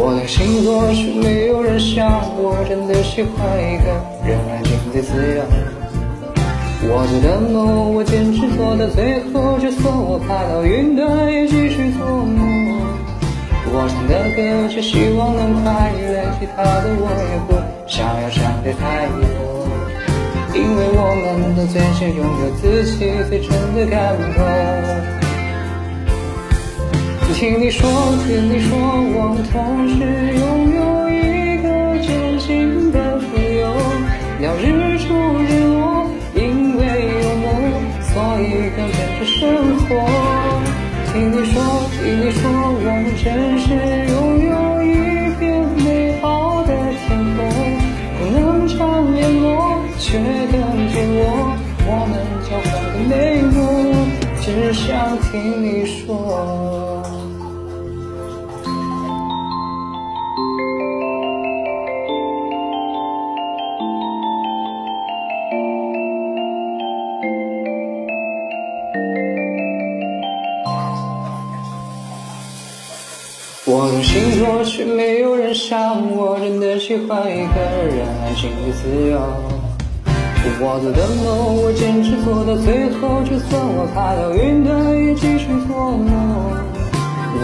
我的星座是没有人像我，真的喜欢一个人安静的自由。我做的梦，我坚持做到最后，就算我爬到云端也继续做梦。我唱的歌，只希望能快乐，其他的我也不想要想的太多。因为我们都最想拥有自己最真的感动。听你说，听你说，我们同时拥有一个真心的朋友。聊日出日落，因为有梦，所以更跟着生活。听你说，听你说，我们真实拥有一片美好的天空。不能常联络，却更紧握我们交换的美梦。只想听你说。我的星座却没有人像我，真的喜欢一个人安静的自由。我做的梦，我坚持做到最后，就算我爬到云端也继续做梦。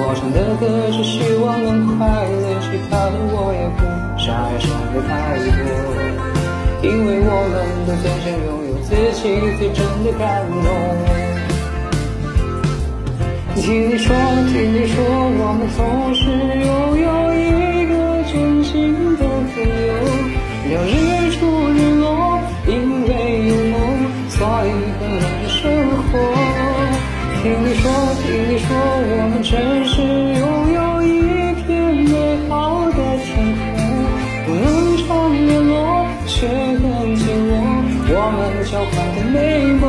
我唱的歌，只希望能快乐，其他的我也不想要想的太多。因为我们都最想拥有自己最真的感动。听你说，听你说，我们同时拥有一个真心的朋友。聊日出日落，因为有梦，所以更难生活。听你说，听你说，我们真是拥有一片美好的天空。不能常联络，却更紧握我们交换的美梦。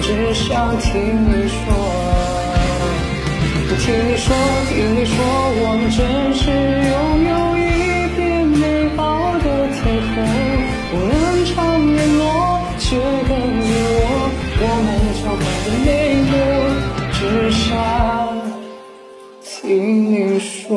只想听你说。我听你说，听你说，我们真实拥有一片美好的天空。不能承认，我却更你我。我们交换的每个，只想听你说。